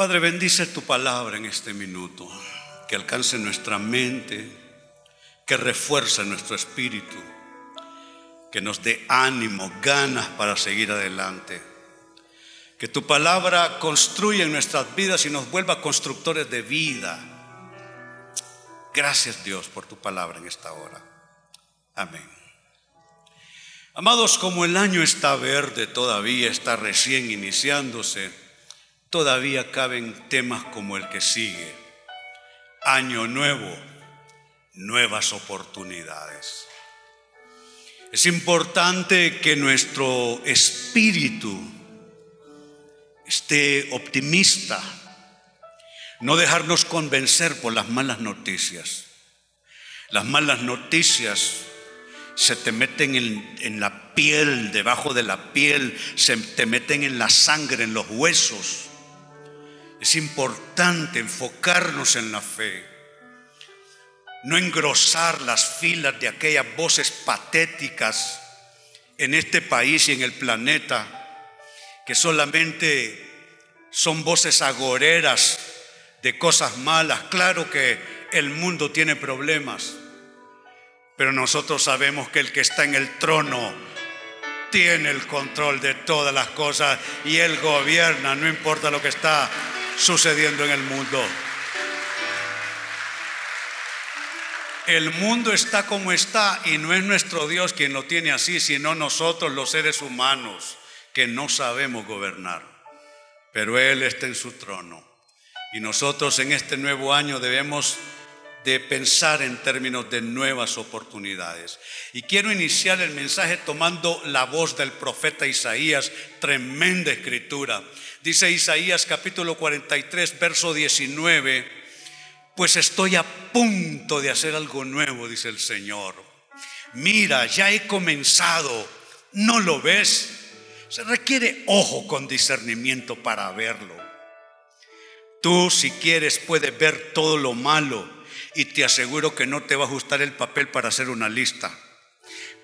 Padre, bendice tu palabra en este minuto, que alcance nuestra mente, que refuerce nuestro espíritu, que nos dé ánimo, ganas para seguir adelante. Que tu palabra construya en nuestras vidas y nos vuelva constructores de vida. Gracias Dios por tu palabra en esta hora. Amén. Amados, como el año está verde todavía, está recién iniciándose, todavía caben temas como el que sigue. Año nuevo, nuevas oportunidades. Es importante que nuestro espíritu esté optimista, no dejarnos convencer por las malas noticias. Las malas noticias se te meten en, en, la piel, debajo de la piel, se te meten en la sangre, en los huesos. Es importante enfocarnos en la fe, no engrosar las filas de aquellas voces patéticas en este país y en el planeta que solamente son voces agoreras de cosas malas. Claro que el mundo tiene problemas, pero nosotros sabemos que el que está en el trono tiene el control de todas las cosas y Él gobierna, no importa lo que está sucediendo en el mundo. El mundo está como está y no es nuestro Dios quien lo tiene así, sino nosotros los seres humanos que no sabemos gobernar, pero Él está en su trono. Y nosotros en este nuevo año debemos de pensar en términos de nuevas oportunidades. Y quiero iniciar el mensaje tomando la voz del profeta Isaías, tremenda escritura. Dice Isaías capítulo 43, verso 19, pues estoy a punto de hacer algo nuevo, dice el Señor. Mira, ya he comenzado, ¿no lo ves? Se requiere ojo con discernimiento para verlo. Tú si quieres puedes ver todo lo malo y te aseguro que no te va a ajustar el papel para hacer una lista.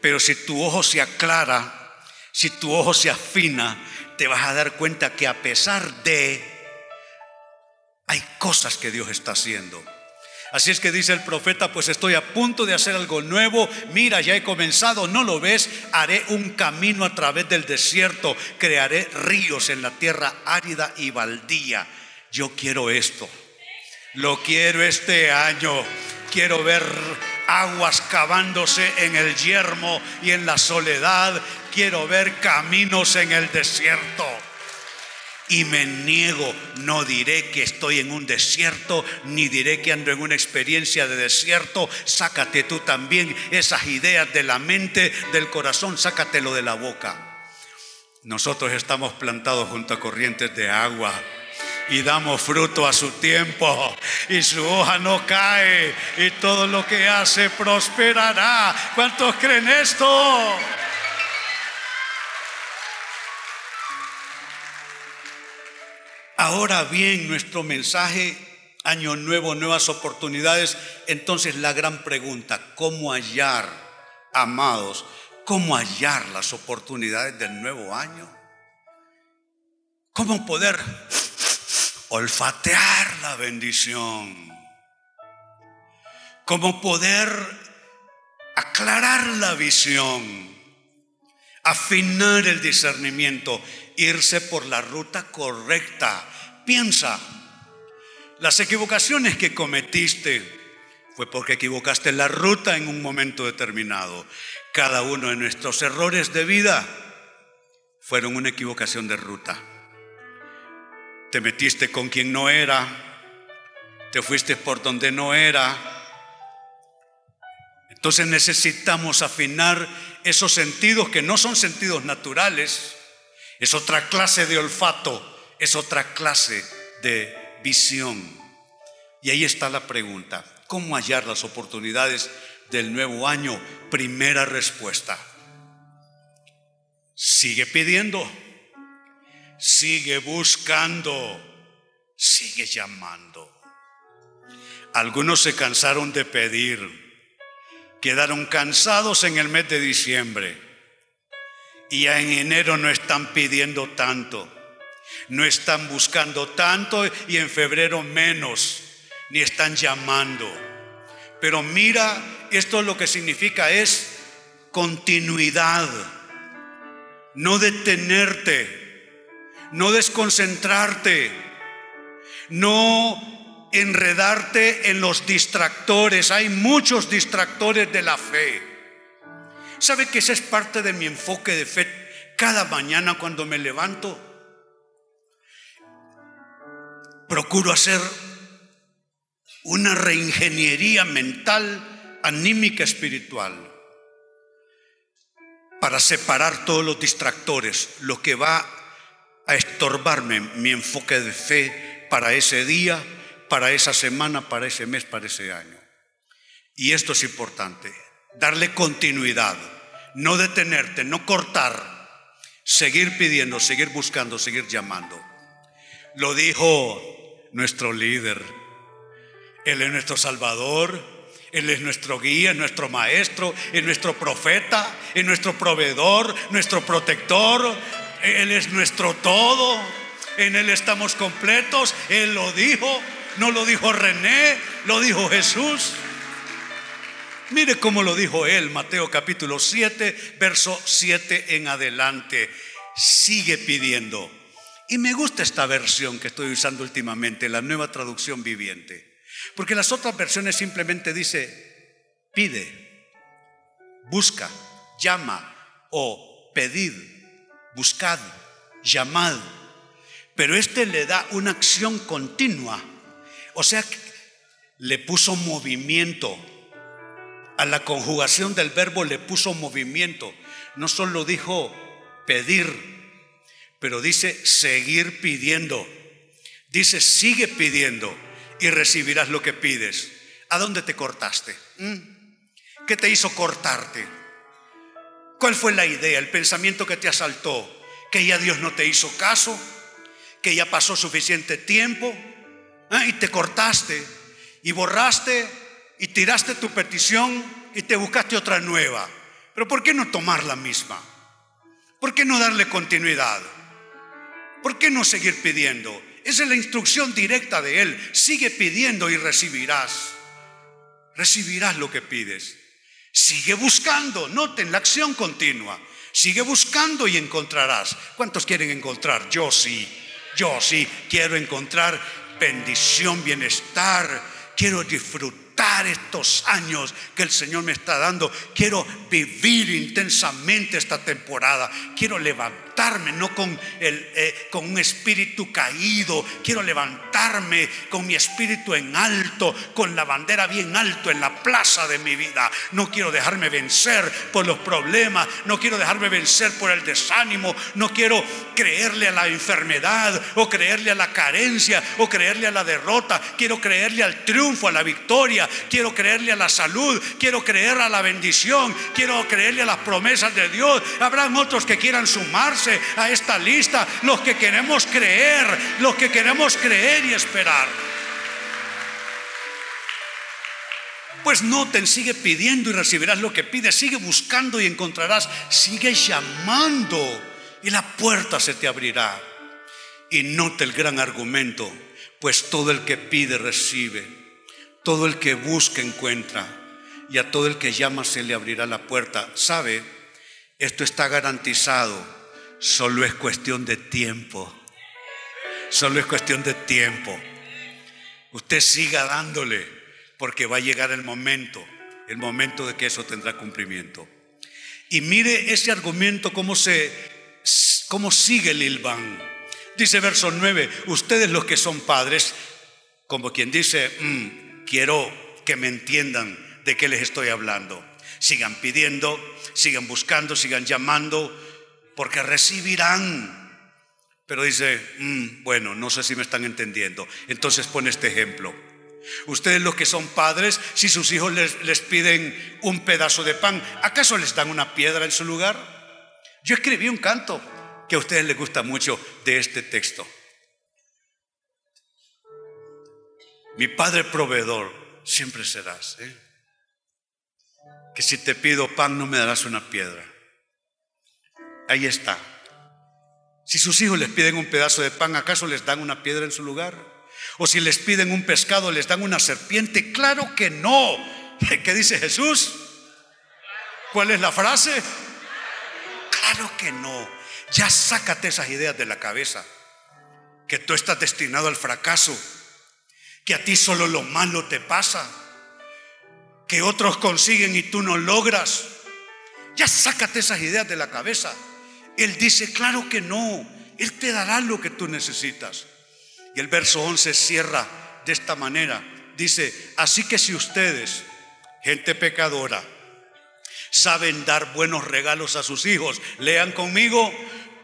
Pero si tu ojo se aclara, si tu ojo se afina, te vas a dar cuenta que a pesar de, hay cosas que Dios está haciendo. Así es que dice el profeta, pues estoy a punto de hacer algo nuevo, mira, ya he comenzado, ¿no lo ves? Haré un camino a través del desierto, crearé ríos en la tierra árida y baldía. Yo quiero esto, lo quiero este año, quiero ver aguas cavándose en el yermo y en la soledad, quiero ver caminos en el desierto y me niego, no diré que estoy en un desierto, ni diré que ando en una experiencia de desierto. Sácate tú también esas ideas de la mente, del corazón, sácatelo de la boca. Nosotros estamos plantados junto a corrientes de agua y damos fruto a su tiempo y su hoja no cae y todo lo que hace prosperará. ¿Cuántos creen esto? Ahora bien, nuestro mensaje, año nuevo, nuevas oportunidades, entonces la gran pregunta, ¿cómo hallar, amados, cómo hallar las oportunidades del nuevo año? ¿Cómo poder olfatear la bendición? ¿Cómo poder aclarar la visión? afinar el discernimiento, irse por la ruta correcta. Piensa, las equivocaciones que cometiste fue porque equivocaste la ruta en un momento determinado. Cada uno de nuestros errores de vida fueron una equivocación de ruta. Te metiste con quien no era, te fuiste por donde no era. Entonces necesitamos afinar esos sentidos que no son sentidos naturales, es otra clase de olfato, es otra clase de visión. Y ahí está la pregunta, ¿cómo hallar las oportunidades del nuevo año? Primera respuesta, sigue pidiendo, sigue buscando, sigue llamando. Algunos se cansaron de pedir quedaron cansados en el mes de diciembre y ya en enero no están pidiendo tanto, no están buscando tanto y en febrero menos, ni están llamando. Pero mira, esto lo que significa es continuidad, no detenerte, no desconcentrarte, no enredarte en los distractores. Hay muchos distractores de la fe. ¿Sabe que ese es parte de mi enfoque de fe? Cada mañana cuando me levanto, procuro hacer una reingeniería mental, anímica, espiritual, para separar todos los distractores, lo que va a estorbarme mi enfoque de fe para ese día para esa semana, para ese mes, para ese año. Y esto es importante, darle continuidad, no detenerte, no cortar, seguir pidiendo, seguir buscando, seguir llamando. Lo dijo nuestro líder. Él es nuestro Salvador, Él es nuestro guía, nuestro maestro, es nuestro profeta, es nuestro proveedor, nuestro protector, Él es nuestro todo. En Él estamos completos, Él lo dijo, no lo dijo René, lo dijo Jesús. Mire cómo lo dijo él, Mateo capítulo 7, verso 7 en adelante. Sigue pidiendo. Y me gusta esta versión que estoy usando últimamente, la nueva traducción viviente. Porque las otras versiones simplemente dice, pide, busca, llama o pedid, buscad, llamad. Pero este le da una acción continua o sea, le puso movimiento. A la conjugación del verbo le puso movimiento. No solo dijo pedir, pero dice seguir pidiendo. Dice sigue pidiendo y recibirás lo que pides. ¿A dónde te cortaste? ¿Mm? ¿Qué te hizo cortarte? ¿Cuál fue la idea, el pensamiento que te asaltó? ¿Que ya Dios no te hizo caso? ¿Que ya pasó suficiente tiempo? Ah, y te cortaste y borraste y tiraste tu petición y te buscaste otra nueva. Pero ¿por qué no tomar la misma? ¿Por qué no darle continuidad? ¿Por qué no seguir pidiendo? Esa es la instrucción directa de Él. Sigue pidiendo y recibirás. Recibirás lo que pides. Sigue buscando. Noten la acción continua. Sigue buscando y encontrarás. ¿Cuántos quieren encontrar? Yo sí. Yo sí quiero encontrar bendición, bienestar. Quiero disfrutar estos años que el Señor me está dando. Quiero vivir intensamente esta temporada. Quiero levantar no con, el, eh, con un espíritu caído, quiero levantarme con mi espíritu en alto, con la bandera bien alto en la plaza de mi vida. No quiero dejarme vencer por los problemas, no quiero dejarme vencer por el desánimo, no quiero creerle a la enfermedad o creerle a la carencia o creerle a la derrota, quiero creerle al triunfo, a la victoria, quiero creerle a la salud, quiero creer a la bendición, quiero creerle a las promesas de Dios. Habrán otros que quieran sumarse a esta lista, los que queremos creer, los que queremos creer y esperar. Pues noten, sigue pidiendo y recibirás lo que pides, sigue buscando y encontrarás, sigue llamando y la puerta se te abrirá. Y note el gran argumento, pues todo el que pide recibe, todo el que busca encuentra, y a todo el que llama se le abrirá la puerta. ¿Sabe? Esto está garantizado Solo es cuestión de tiempo. Solo es cuestión de tiempo. Usted siga dándole porque va a llegar el momento, el momento de que eso tendrá cumplimiento. Y mire ese argumento cómo se cómo sigue el Ilván. Dice verso 9, ustedes los que son padres, como quien dice, mm, quiero que me entiendan de qué les estoy hablando. Sigan pidiendo, sigan buscando, sigan llamando, porque recibirán. Pero dice, mm, bueno, no sé si me están entendiendo. Entonces pone este ejemplo. Ustedes los que son padres, si sus hijos les, les, piden un pedazo de pan, ¿acaso les dan una piedra en su lugar? Yo escribí un canto que a ustedes les gusta mucho de este texto. Mi Padre proveedor siempre serás. ¿eh? Que si te pido pan no me darás una piedra. Ahí está. Si sus hijos les piden un pedazo de pan, ¿acaso les dan una piedra en su lugar? O si les piden un pescado, ¿les dan una serpiente? Claro que no. ¿Qué dice Jesús? ¿Cuál es la frase? Claro que no. Ya sácate esas ideas de la cabeza. Que tú estás destinado al fracaso que a ti solo lo malo te pasa, que otros consiguen y tú no logras. Ya sácate esas ideas de la cabeza. Él dice, claro que no, Él te dará lo que tú necesitas. Y el verso 11 cierra de esta manera. Dice, así que si ustedes, gente pecadora, saben dar buenos regalos a sus hijos, lean conmigo,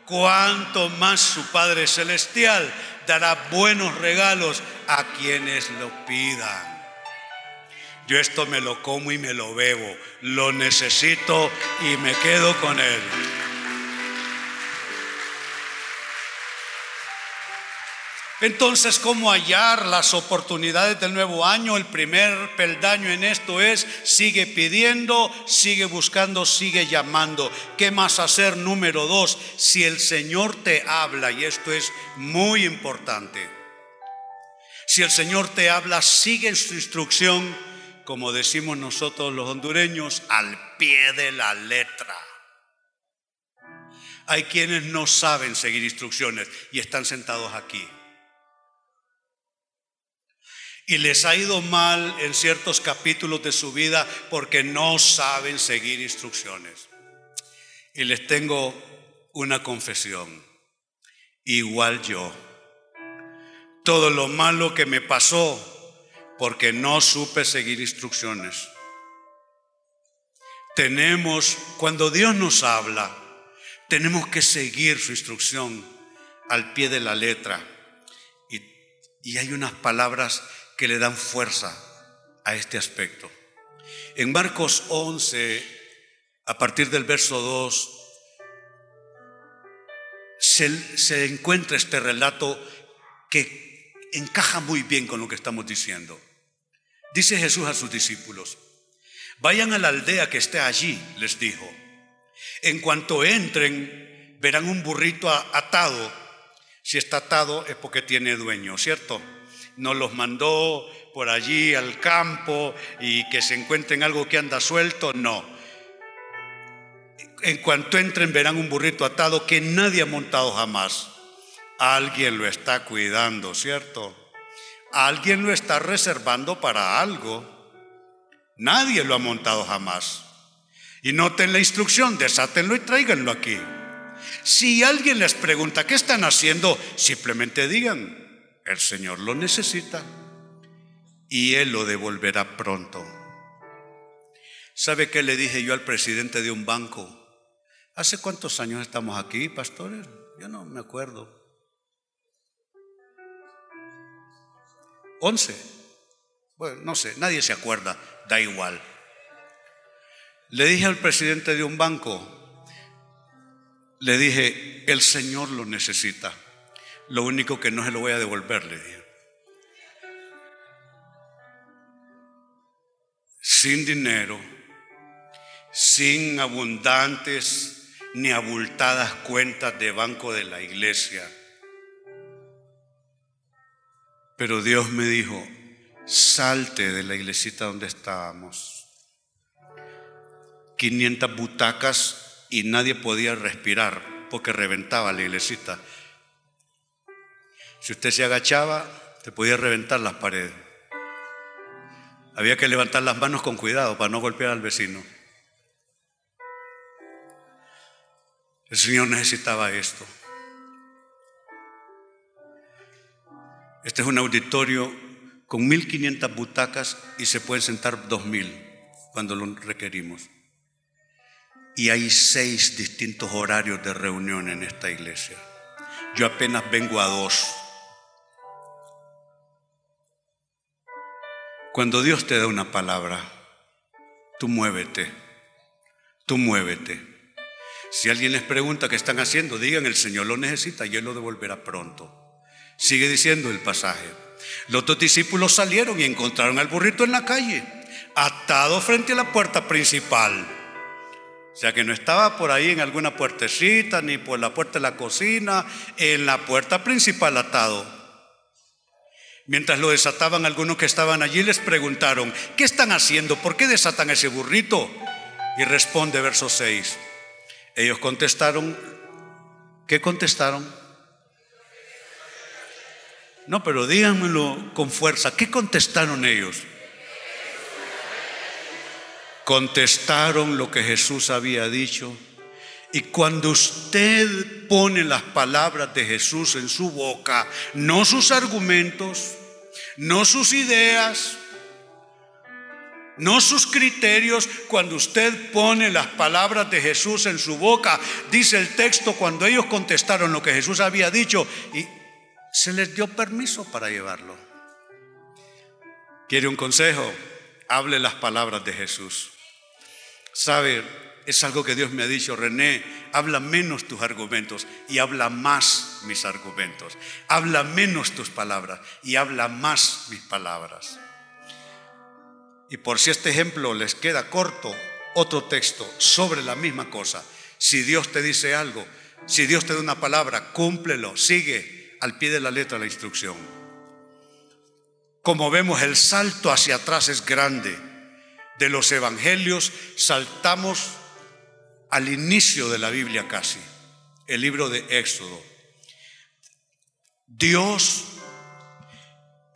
cuanto más su Padre Celestial dará buenos regalos a quienes lo pidan. Yo esto me lo como y me lo bebo, lo necesito y me quedo con él. Entonces, ¿cómo hallar las oportunidades del nuevo año? El primer peldaño en esto es, sigue pidiendo, sigue buscando, sigue llamando. ¿Qué más hacer? Número dos, si el Señor te habla, y esto es muy importante, si el Señor te habla, sigue su instrucción, como decimos nosotros los hondureños, al pie de la letra. Hay quienes no saben seguir instrucciones y están sentados aquí y les ha ido mal en ciertos capítulos de su vida porque no saben seguir instrucciones. Y les tengo una confesión. Igual yo. Todo lo malo que me pasó porque no supe seguir instrucciones. Tenemos, cuando Dios nos habla, tenemos que seguir su instrucción al pie de la letra. Y, hay unas palabras que le dan fuerza a este aspecto. En Marcos 11, a partir del verso 2, se, se, encuentra este relato que encaja muy bien con lo que estamos diciendo. Dice Jesús a sus discípulos, vayan a la aldea que esté allí, les dijo. En cuanto entren, verán un burrito atado. Si está atado es porque tiene dueño, ¿cierto? No los mandó por allí al campo y que se encuentren algo que anda suelto, no. En cuanto entren verán un burrito atado que nadie ha montado jamás. Alguien lo está cuidando, ¿cierto? Alguien lo está reservando para algo. Nadie lo ha montado jamás. Y noten la instrucción, desátenlo y tráiganlo aquí. Si alguien les pregunta, ¿qué están haciendo? Simplemente digan, el Señor lo necesita y Él lo devolverá pronto. ¿Sabe qué le dije yo al presidente de un banco? ¿Hace cuántos años estamos aquí, pastores? Yo no me acuerdo. ¿Once? Bueno, no sé, nadie se acuerda, da igual. Le dije al presidente de un banco, le dije, el Señor lo necesita. Lo único que no se lo voy a devolver, le dije. Sin dinero, sin abundantes ni abultadas cuentas de banco de la iglesia. Pero Dios me dijo, salte de la iglesita donde estábamos. 500 butacas y nadie podía respirar porque reventaba la iglesita. Si usted se agachaba, te podía reventar las paredes. Había que levantar las manos con cuidado para no golpear al vecino. El Señor necesitaba esto. Este es un auditorio con 1500 butacas y se pueden sentar 2000 cuando lo requerimos. y hay seis distintos horarios de reunión en esta iglesia. Yo apenas vengo a dos. Cuando Dios te da una palabra, tú muévete, tú muévete. Si alguien les pregunta qué están haciendo, digan, el Señor lo necesita y Él lo devolverá pronto. Sigue diciendo el pasaje. Los dos discípulos salieron y encontraron al burrito en la calle, atado frente a la puerta principal. O sea que no estaba por ahí en alguna puertecita, ni por la puerta de la cocina, en la puerta principal atado. Mientras lo desataban, algunos que estaban allí les preguntaron, ¿qué están haciendo? ¿Por qué desatan ese burrito? Y responde verso 6. Ellos contestaron, ¿qué contestaron? No, pero díganmelo con fuerza, ¿qué contestaron ellos? contestaron lo que Jesús había dicho. Y cuando usted pone las palabras de Jesús en su boca, no sus argumentos, no sus ideas, no sus criterios, cuando usted pone las palabras de Jesús en su boca, dice el texto, cuando ellos contestaron lo que Jesús había dicho, y se les dio permiso para llevarlo. ¿Quiere un consejo? Hable las palabras de Jesús. Sabe, es algo que Dios me ha dicho, René, habla menos tus argumentos y habla más mis argumentos. Habla menos tus palabras y habla más mis palabras. Y por si este ejemplo les queda corto, otro texto sobre la misma cosa. Si Dios te dice algo, si Dios te da una palabra, cúmplelo, sigue al pie de la letra la instrucción. Como vemos, el salto hacia atrás es grande de los evangelios saltamos al inicio de la Biblia casi, el libro de Éxodo. Dios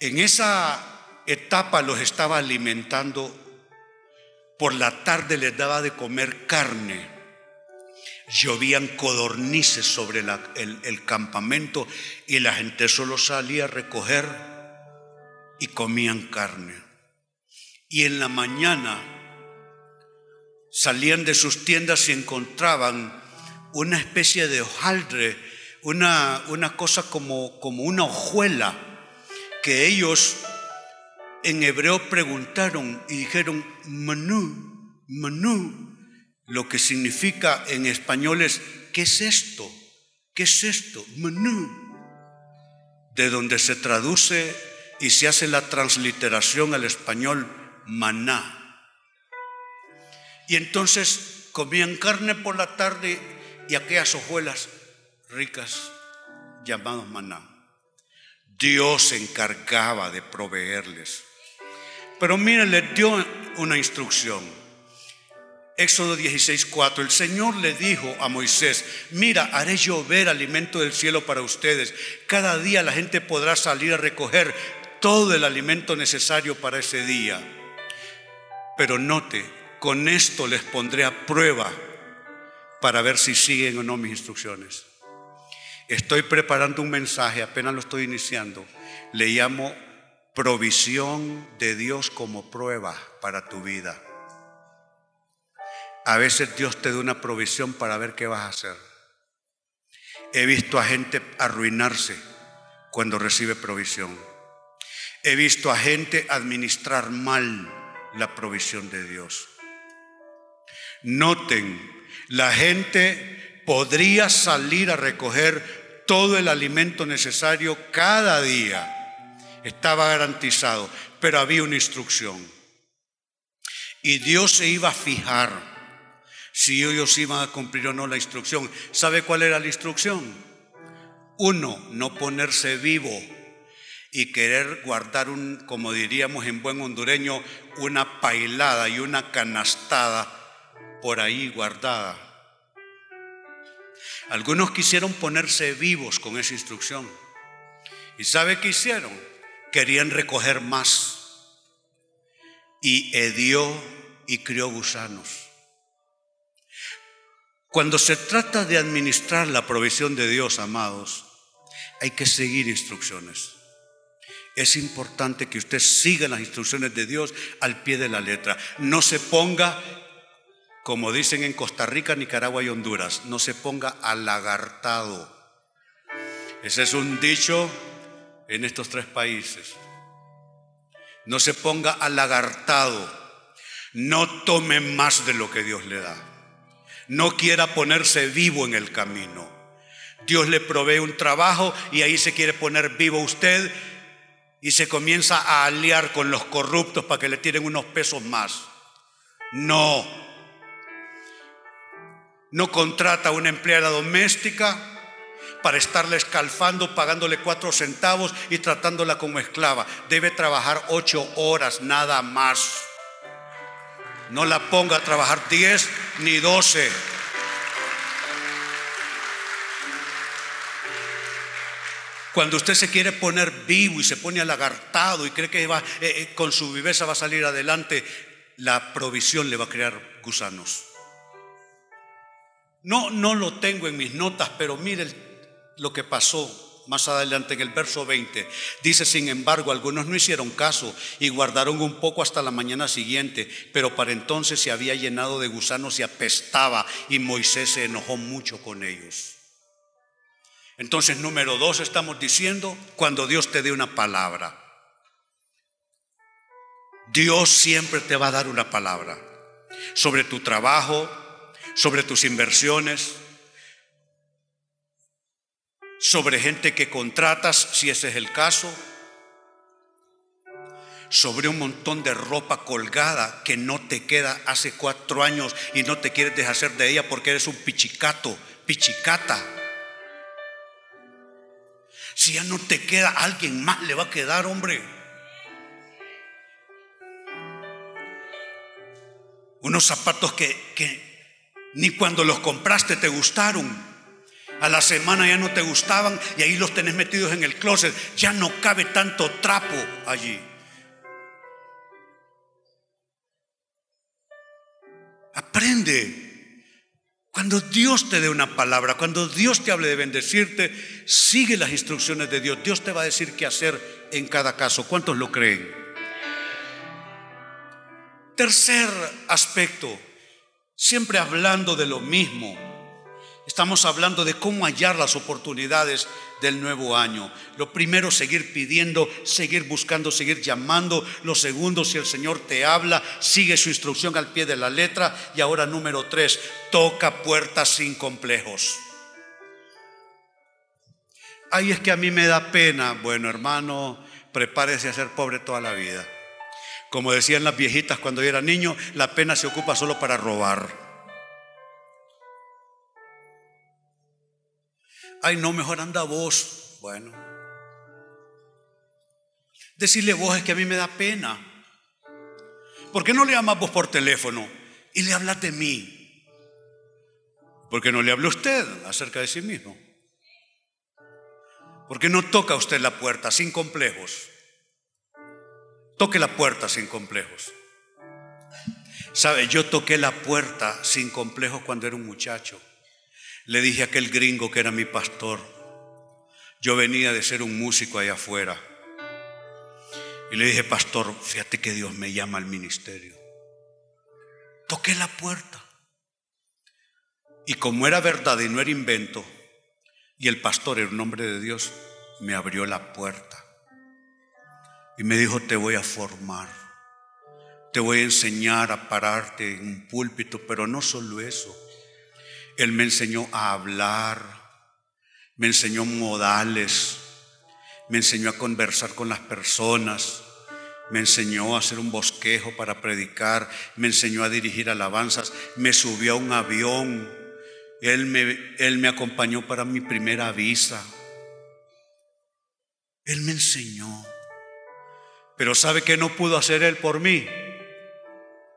en esa etapa los estaba alimentando, por la tarde les daba de comer carne, llovían codornices sobre el, el campamento y la gente solo salía a recoger y comían carne. Y en la mañana salían de sus tiendas y encontraban una especie de hojaldre, una, cosa como, como una hojuela que ellos en hebreo preguntaron y dijeron menú, menú, lo que significa en español es, ¿qué es esto? ¿Qué es esto? Menú, de donde se traduce y se hace la transliteración al español maná. Y entonces comían carne por la tarde y aquellas hojuelas ricas llamadas maná. Dios se encargaba de proveerles. Pero miren, les dio una instrucción. Éxodo 16:4, el Señor le dijo a Moisés, mira, haré llover alimento del cielo para ustedes. Cada día la gente podrá salir a recoger todo el alimento necesario para ese día. Pero note, con esto les pondré a prueba para ver si siguen o no mis instrucciones. Estoy preparando un mensaje, apenas lo estoy iniciando. Le llamo provisión de Dios como prueba para tu vida. A veces Dios te da una provisión para ver qué vas a hacer. He visto a gente arruinarse cuando recibe provisión. He visto a gente administrar mal la provisión de Dios. Noten, la gente podría salir a recoger todo el alimento necesario cada día. Estaba garantizado, pero había una instrucción. Y Dios se iba a fijar si ellos iban a cumplir o no la instrucción. ¿Sabe cuál era la instrucción? Uno, no ponerse vivo y querer guardar un, como diríamos en buen hondureño, una pailada y una canastada por ahí guardada. Algunos quisieron ponerse vivos con esa instrucción. ¿Y sabe qué hicieron? Querían recoger más. Y hedió y crió gusanos. Cuando se trata de administrar la provisión de Dios, amados, hay que seguir instrucciones. Es importante que usted siga las instrucciones de Dios al pie de la letra. No se ponga como dicen en Costa Rica, Nicaragua y Honduras, no se ponga alagartado. Ese es un dicho en estos tres países. No se ponga alagartado. No tome más de lo que Dios le da. No quiera ponerse vivo en el camino. Dios le provee un trabajo y ahí se quiere poner vivo usted y se comienza a aliar con los corruptos para que le tiren unos pesos más. No. No contrata a una empleada doméstica para estarle escalfando, pagándole cuatro centavos y tratándola como esclava. Debe trabajar ocho horas, nada más. No la ponga a trabajar diez ni doce. Cuando usted se quiere poner vivo y se pone alagartado y cree que eh, eh, con su viveza va a salir adelante, la provisión le va a crear gusanos. No, no lo tengo en mis notas, pero mire lo que pasó más adelante en el verso 20. Dice, sin embargo, algunos no hicieron caso y guardaron un poco hasta la mañana siguiente, pero para entonces se había llenado de gusanos y apestaba y Moisés se enojó mucho con ellos. Entonces, número dos, estamos diciendo, cuando Dios te dé una palabra. Dios siempre te va a dar una palabra sobre tu trabajo, sobre tus inversiones, sobre gente que contratas, si ese es el caso, sobre un montón de ropa colgada que no te queda hace cuatro años y no te quieres deshacer de ella porque eres un pichicato, pichicata. Si ya no te queda, alguien más le va a quedar, hombre. Unos zapatos que, que ni cuando los compraste te gustaron. A la semana ya no te gustaban y ahí los tenés metidos en el closet. Ya no cabe tanto trapo allí. Aprende. Cuando Dios te dé una palabra, cuando Dios te hable de bendecirte, sigue las instrucciones de Dios. Dios te va a decir qué hacer en cada caso. ¿Cuántos lo creen? Tercer aspecto, siempre hablando de lo mismo. Estamos hablando de cómo hallar las oportunidades del nuevo año. Lo primero, seguir pidiendo, seguir buscando, seguir llamando. Lo segundo, si el Señor te habla, sigue su instrucción al pie de la letra. Y ahora número tres, toca puertas sin complejos. Ay, es que a mí me da pena. Bueno, hermano, prepárese a ser pobre toda la vida. Como decían las viejitas cuando yo era niño, la pena se ocupa solo para robar. Ay, no, mejor anda vos. Bueno. Decirle vos es que a mí me da pena. ¿Por qué no le llamas vos por teléfono y le hablas de mí? ¿Por qué no le habla usted acerca de sí mismo? ¿Por qué no toca usted la puerta sin complejos? Toque la puerta sin complejos. Sabe, yo toqué la puerta sin complejos cuando era un muchacho. Le dije a aquel gringo que era mi pastor, yo venía de ser un músico allá afuera. Y le dije, pastor, fíjate que Dios me llama al ministerio. Toqué la puerta. Y como era verdad y no era invento, y el pastor era un hombre de Dios, me abrió la puerta. Y me dijo, te voy a formar. Te voy a enseñar a pararte en un púlpito, pero no solo eso. Él me enseñó a hablar, me enseñó modales, me enseñó a conversar con las personas, me enseñó a hacer un bosquejo para predicar, me enseñó a dirigir alabanzas, me subió a un avión, él me, él me acompañó para mi primera visa, él me enseñó. Pero ¿sabe qué no pudo hacer él por mí?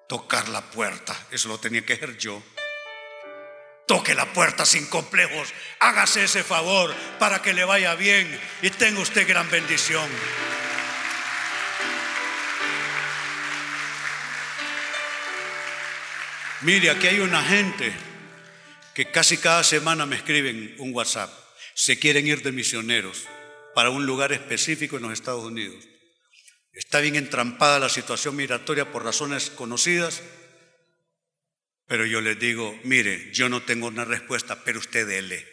Tocar la puerta. Eso lo tenía que hacer yo. Toque la puerta sin complejos. Hágase ese favor para que le vaya bien y tenga usted gran bendición. Mire, aquí hay una gente que casi cada semana me escriben un WhatsApp. Se quieren ir de misioneros para un lugar específico en los Estados Unidos. Está bien entrampada la situación migratoria por razones conocidas, Pero yo les digo, mire, yo no tengo una respuesta, pero usted dele.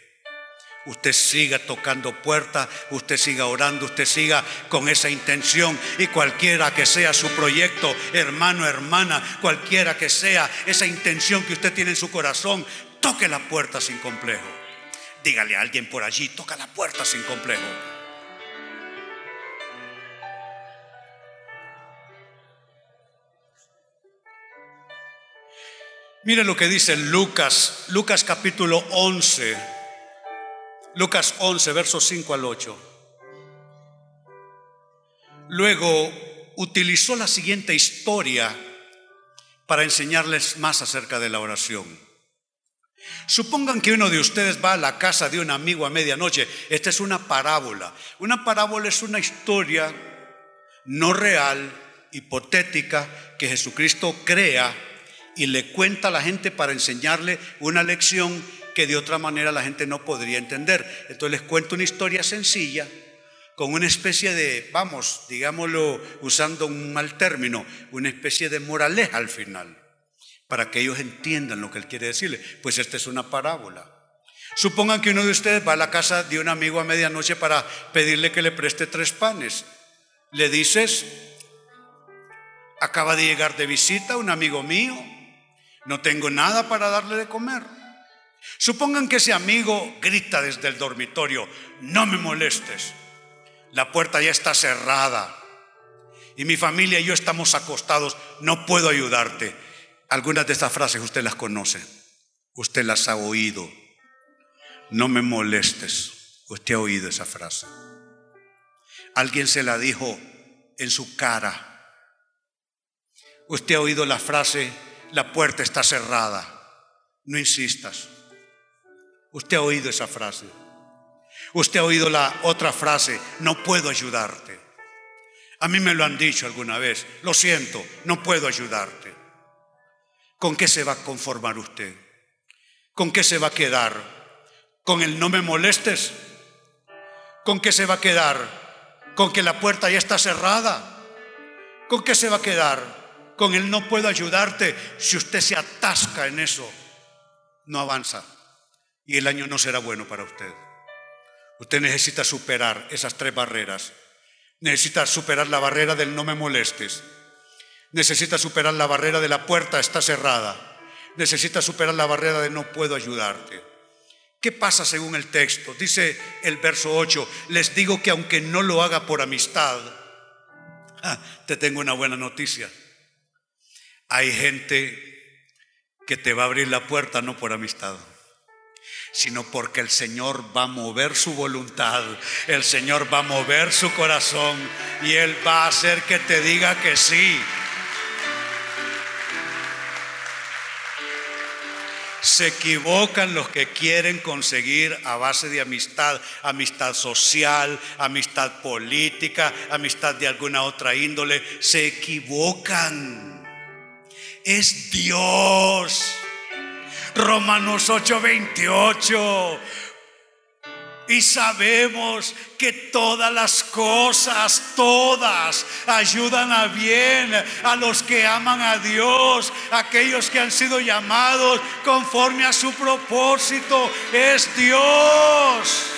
Usted siga tocando puertas, usted siga orando, usted siga con esa intención y cualquiera que sea su proyecto, hermano, hermana, cualquiera que sea esa intención que usted tiene en su corazón, toque la puerta sin complejo. Dígale a alguien por allí, toca la puerta sin complejo. Mire lo que dice Lucas, Lucas capítulo 11, Lucas 11, versos 5 al 8. Luego utilizó la siguiente historia para enseñarles más acerca de la oración. Supongan que uno de ustedes va a la casa de un amigo a medianoche. Esta es una parábola. Una parábola es una historia no real, hipotética, que Jesucristo crea y le cuenta a la gente para enseñarle una lección que de otra manera la gente no podría entender. Entonces les cuento una historia sencilla con una especie de, vamos, digámoslo usando un mal término, una especie de moraleja al final, para que ellos entiendan lo que él quiere decirle. Pues esta es una parábola. Supongan que uno de ustedes va a la casa de un amigo a medianoche para pedirle que le preste tres panes. Le dices, acaba de llegar de visita un amigo mío, no tengo nada para darle de comer. Supongan que ese amigo grita desde el dormitorio, no me molestes, la puerta ya está cerrada y mi familia y yo estamos acostados, no puedo ayudarte. Algunas de estas frases usted las conoce, usted las ha oído. No me molestes, usted ha oído esa frase. Alguien se la dijo en su cara. Usted ha oído la frase, la puerta está cerrada, no insistas. Usted ha oído esa frase. Usted ha oído la otra frase, no puedo ayudarte. A mí me lo han dicho alguna vez, lo siento, no puedo ayudarte. ¿Con qué se va a conformar usted? ¿Con qué se va a quedar? ¿Con el no me molestes? ¿Con qué se va a quedar? ¿Con que la puerta ya está cerrada? ¿Con qué se va a quedar? Con el no puedo ayudarte, si usted se atasca en eso, no avanza y el año no será bueno para usted. Usted necesita superar esas tres barreras. Necesita superar la barrera del no me molestes. Necesita superar la barrera de la puerta está cerrada. Necesita superar la barrera de no puedo ayudarte. ¿Qué pasa según el texto? Dice el verso 8, les digo que aunque no lo haga por amistad, te tengo una buena noticia. Hay gente que te va a abrir la puerta no por amistad, sino porque el Señor va a mover su voluntad, el Señor va a mover su corazón y Él va a hacer que te diga que sí. Se equivocan los que quieren conseguir a base de amistad, amistad social, amistad política, amistad de alguna otra índole. Se equivocan es Dios. Romanos 8:28. Y sabemos que todas las cosas, todas, ayudan a bien a los que aman a Dios, aquellos que han sido llamados conforme a su propósito. Es Dios.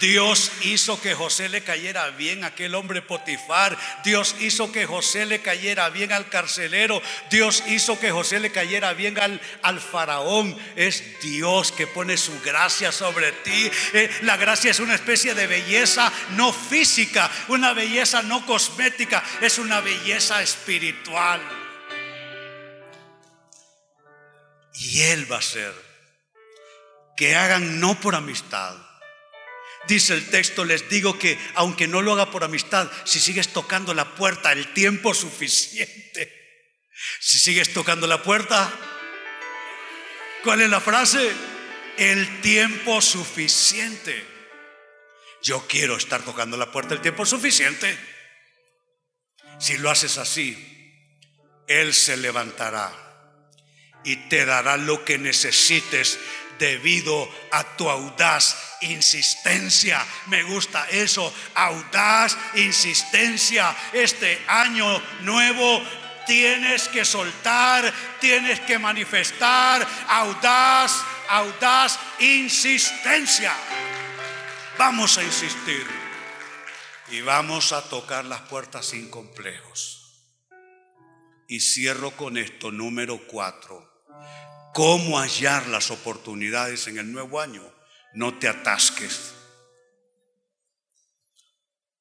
Dios hizo que José le cayera bien a aquel hombre Potifar. Dios hizo que José le cayera bien al carcelero. Dios hizo que José le cayera bien al, faraón. Es Dios que pone su gracia sobre ti. Eh, la gracia es una especie de belleza no física, una belleza no cosmética, es una belleza espiritual. Y Él va a hacer que hagan no por amistad Dice el texto, les digo que aunque no lo haga por amistad, si sigues tocando la puerta el tiempo suficiente, si sigues tocando la puerta, ¿cuál es la frase? El tiempo suficiente. Yo quiero estar tocando la puerta el tiempo suficiente. Si lo haces así, Él se levantará y te dará lo que necesites debido a tu audaz insistencia. Me gusta eso, audaz insistencia. Este año nuevo Tienes que soltar, tienes que manifestar audaz, audaz insistencia. Vamos a insistir y vamos a tocar las puertas sin complejos. Y cierro con esto, número cuatro. ¿Cómo hallar las oportunidades en el nuevo año? No te atasques.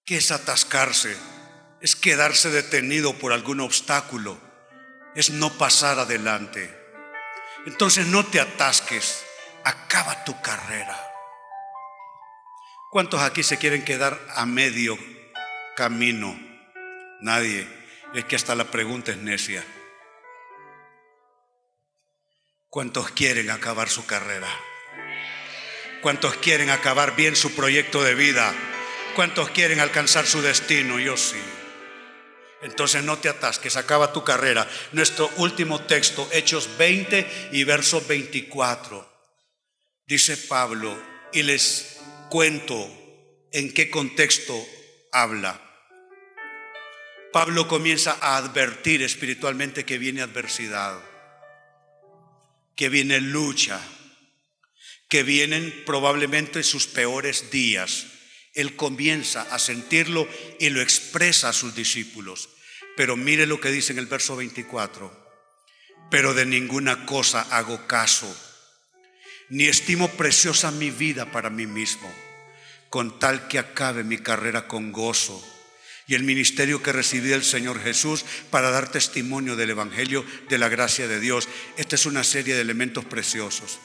¿Qué es atascarse? es quedarse detenido por algún obstáculo, es no pasar adelante. Entonces no te atasques, acaba tu carrera. ¿Cuántos aquí se quieren quedar a medio camino? Nadie. Es que hasta la pregunta es necia. ¿Cuántos quieren acabar su carrera? ¿Cuántos quieren acabar bien su proyecto de vida? ¿Cuántos quieren alcanzar su destino? Yo sí. Entonces no te atasques, acaba tu carrera. Nuestro último texto, Hechos 20 y verso 24. Dice Pablo, y les cuento en qué contexto habla. Pablo comienza a advertir espiritualmente que viene adversidad, que viene lucha, que vienen probablemente sus peores días él comienza a sentirlo y lo expresa a sus discípulos. Pero mire lo que dice en el verso 24. Pero de ninguna cosa hago caso, ni estimo preciosa mi vida para mí mismo, con tal que acabe mi carrera con gozo y el ministerio que recibí del Señor Jesús para dar testimonio del Evangelio de la gracia de Dios. Esta es una serie de elementos preciosos.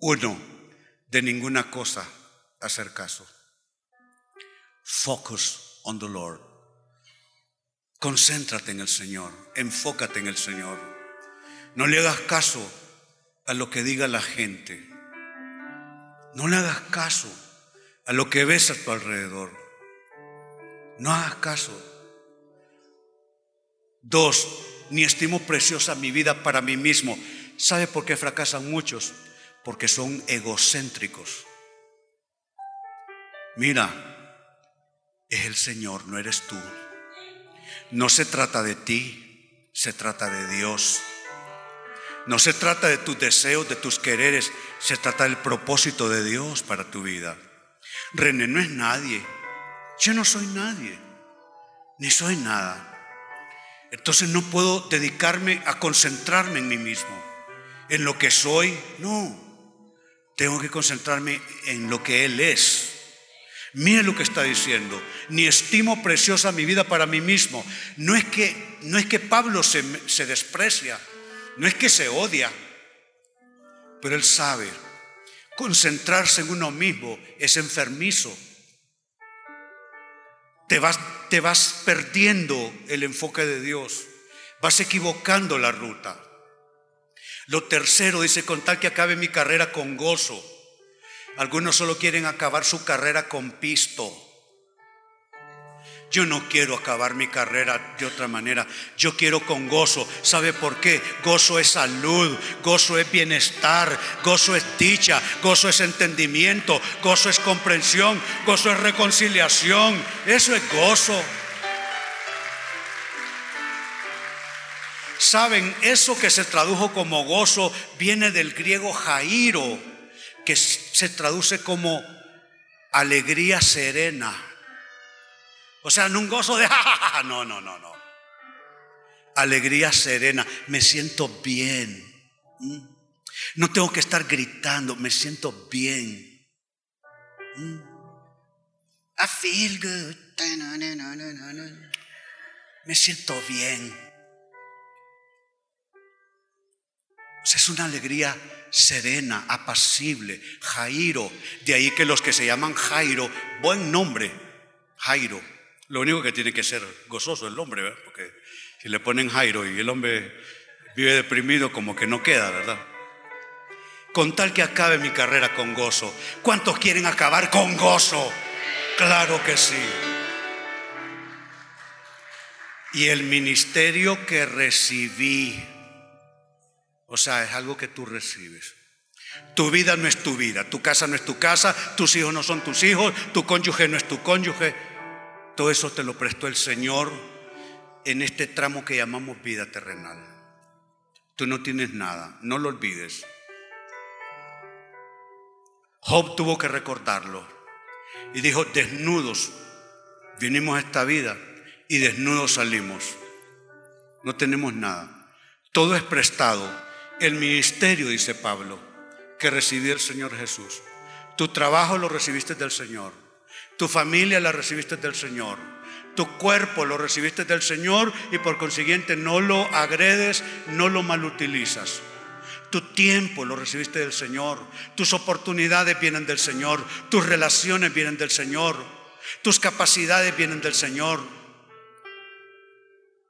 Uno, de ninguna cosa hacer caso. Focus on the Lord. Concéntrate en el Señor, enfócate en el Señor. No le hagas caso a lo que diga la gente. No le hagas caso a lo que ves a tu alrededor. No hagas caso. Dos, ni estimo preciosa mi vida para mí mismo. ¿Sabe por qué fracasan muchos? Porque son egocéntricos. Mira, es el Señor, no eres tú. No se trata de ti, se trata de Dios. No se trata de tus deseos, de tus quereres, se trata del propósito de Dios para tu vida. René no es nadie, yo no soy nadie, ni soy nada. Entonces no puedo dedicarme a concentrarme en mí mismo, en lo que soy, no. Tengo que concentrarme en lo que Él es. Mire lo que está diciendo. Ni estimo preciosa mi vida para mí mismo. No es que, no es que Pablo se, se desprecia, no es que se odia, pero él sabe, concentrarse en uno mismo es enfermizo. Te vas, te vas perdiendo el enfoque de Dios, vas equivocando la ruta. Lo tercero dice, con tal que acabe mi carrera con gozo. Algunos solo quieren acabar su carrera con pisto. Yo no quiero acabar mi carrera de otra manera. Yo quiero con gozo. ¿Sabe por qué? Gozo es salud, gozo es bienestar, gozo es dicha, gozo es entendimiento, gozo es comprensión, gozo es reconciliación. Eso es gozo. Saben, eso que se tradujo como gozo viene del griego jairo que se traduce como alegría serena. O sea, no un gozo de, no, no, no, no. Alegría serena, me siento bien. ¿Mm? No tengo que estar gritando, me siento bien. Me siento bien. Es una alegría serena, apacible, Jairo. De ahí que los que se llaman Jairo, buen nombre, Jairo. Lo único que tiene que ser gozoso el hombre, ¿verdad? Porque si le ponen Jairo y el hombre vive deprimido, como que no queda, ¿verdad? Con tal que acabe mi carrera con gozo. ¿Cuántos quieren acabar con gozo? Claro que sí. Y el ministerio que recibí o sea, es algo que tú recibes. Tu vida no es tu vida, tu casa no es tu casa, tus hijos no son tus hijos, tu cónyuge no es tu cónyuge. Todo eso te lo prestó el Señor en este tramo que llamamos vida terrenal. Tú no tienes nada, no lo olvides. Job tuvo que recordarlo y dijo, desnudos vinimos a esta vida y desnudos salimos. No tenemos nada. Todo es prestado. El ministerio, dice Pablo, que recibió el Señor Jesús. Tu trabajo lo recibiste del Señor. Tu familia la recibiste del Señor. Tu cuerpo lo recibiste del Señor y por consiguiente no lo agredes, no lo malutilizas. Tu tiempo lo recibiste del Señor. Tus oportunidades vienen del Señor. Tus relaciones vienen del Señor. Tus capacidades vienen del Señor.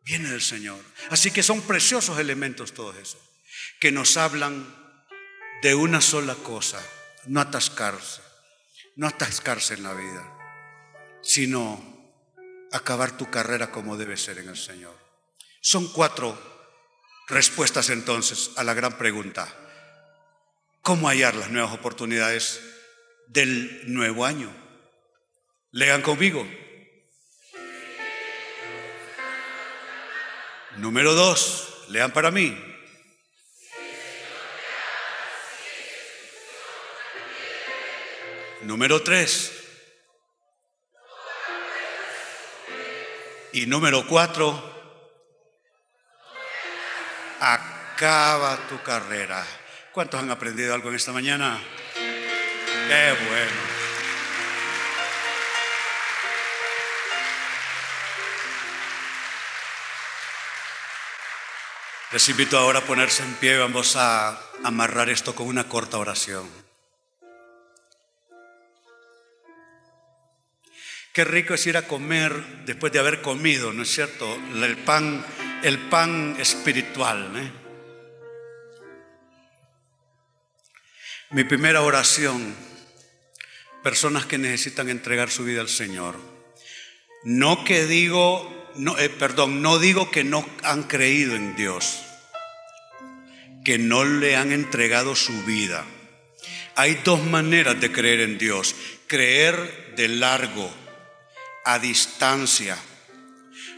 Viene del Señor. Así que son preciosos elementos todos esos que nos hablan de una sola cosa, no atascarse, no atascarse en la vida, sino acabar tu carrera como debe ser en el Señor. Son cuatro respuestas entonces a la gran pregunta. ¿Cómo hallar las nuevas oportunidades del nuevo año? Lean conmigo. Número dos, lean para mí. Número tres. Y número cuatro, acaba tu carrera. ¿Cuántos han aprendido algo en esta mañana? Qué bueno. Les invito ahora a ponerse en pie vamos a amarrar esto con una corta oración. Qué rico es ir a comer después de haber comido, ¿no es cierto? El pan, el pan espiritual. ¿eh? Mi primera oración, personas que necesitan entregar su vida al Señor. No que digo eh, perdón, no digo que no han creído en Dios, que no le han entregado su vida. Hay dos maneras de creer en Dios. Creer de largo, a distancia.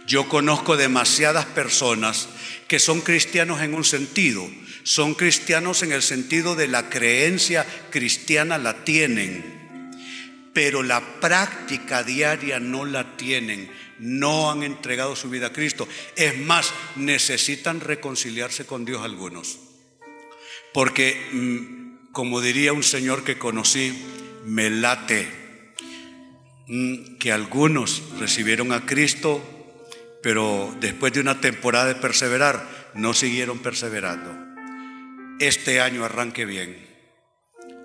Yo conozco demasiadas personas que son cristianos en un sentido, son cristianos en el sentido de la creencia cristiana la tienen, pero la práctica diaria no la tienen no han entregado su vida a Cristo. Es más, necesitan reconciliarse con Dios algunos. Porque, mm, como diría un señor que conocí, me late que algunos recibieron a Cristo, pero después de una temporada de perseverar, no siguieron perseverando. Este año arranque bien.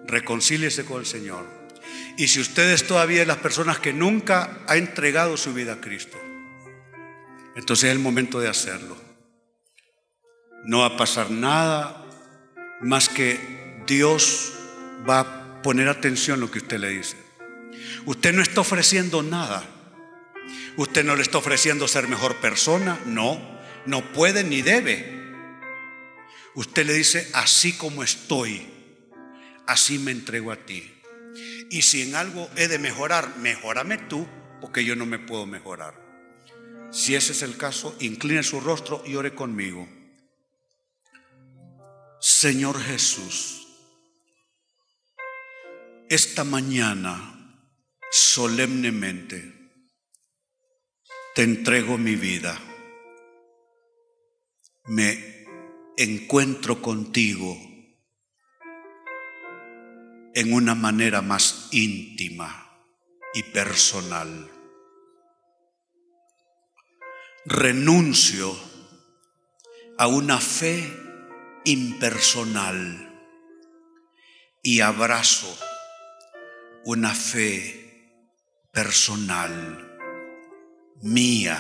Reconcíliese con el Señor y si ustedes todavía las personas que nunca ha entregado su vida a Cristo, entonces es el momento de hacerlo. No va a pasar nada más que Dios va a poner atención a lo que usted le dice. Usted no está ofreciendo nada. Usted no le está ofreciendo ser mejor persona. No, no puede ni debe. Usted le dice, así como estoy, así me entrego a ti. Y si en algo he de mejorar, mejórame tú, porque yo no me puedo mejorar. Si ese es el caso, incline su rostro y ore conmigo. Señor Jesús, esta mañana solemnemente te entrego mi vida. Me encuentro contigo en una manera más íntima y personal. Renuncio a una fe impersonal y abrazo una fe personal mía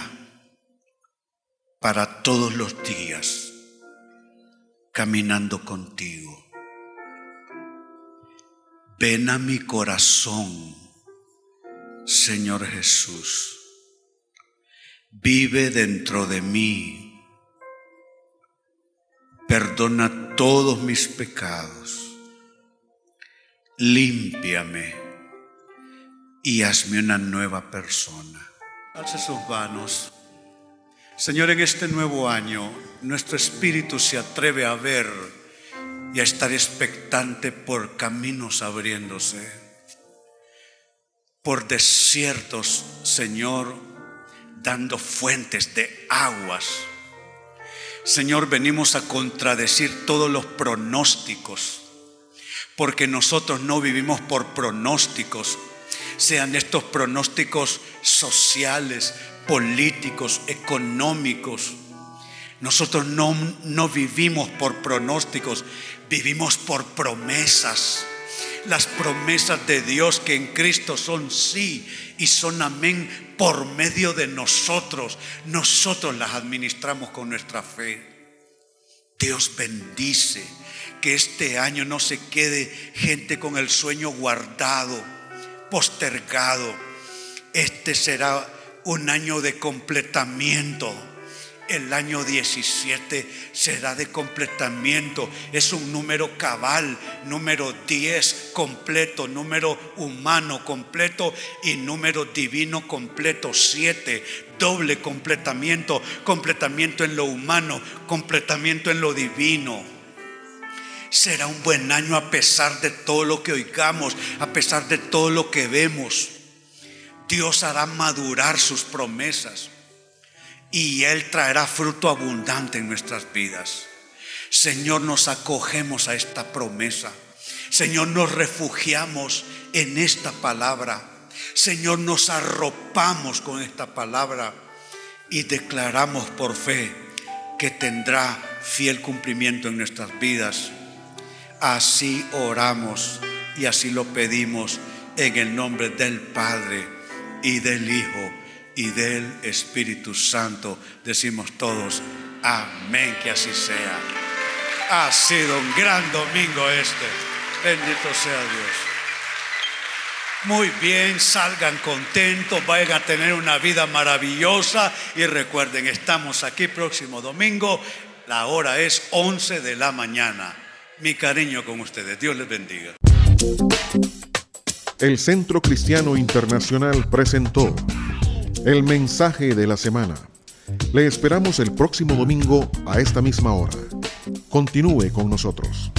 para todos los días caminando contigo. Ven a mi corazón, Señor Jesús. Vive dentro de mí. Perdona todos mis pecados. Límpiame y hazme una nueva persona. Alce sus manos. Señor, en este nuevo año, nuestro espíritu se atreve a ver y a estar expectante por caminos abriéndose, por desiertos, Señor, dando fuentes de aguas. Señor, venimos a contradecir todos los pronósticos, porque nosotros no vivimos por pronósticos, sean estos pronósticos sociales, políticos, económicos. Nosotros no, no vivimos por pronósticos, vivimos por promesas. Las promesas de Dios que en Cristo son sí y son amén por medio de nosotros. Nosotros las administramos con nuestra fe. Dios bendice que este año no se quede gente con el sueño guardado, postergado. Este será un año de completamiento. El año 17 será de completamiento. Es un número cabal, número 10 completo, número humano completo y número divino completo 7. Doble completamiento, completamiento en lo humano, completamiento en lo divino. Será un buen año a pesar de todo lo que oigamos, a pesar de todo lo que vemos. Dios hará madurar sus promesas y Él traerá fruto abundante en nuestras vidas. Señor, nos acogemos a esta promesa. Señor, nos refugiamos en esta palabra. Señor, nos arropamos con esta palabra y declaramos por fe que tendrá fiel cumplimiento en nuestras vidas. Así oramos y así lo pedimos en el nombre del Padre y del Hijo y del Espíritu Santo. Decimos todos, amén, que así sea. Ha sido un gran domingo este. Bendito sea Dios. Muy bien, salgan contentos, vayan a tener una vida maravillosa y recuerden, estamos aquí próximo domingo, la hora es 11 de la mañana. Mi cariño con ustedes, Dios les bendiga el Centro Cristiano Internacional presentó el mensaje de la semana. Le esperamos el próximo domingo a esta misma hora. Continúe con nosotros.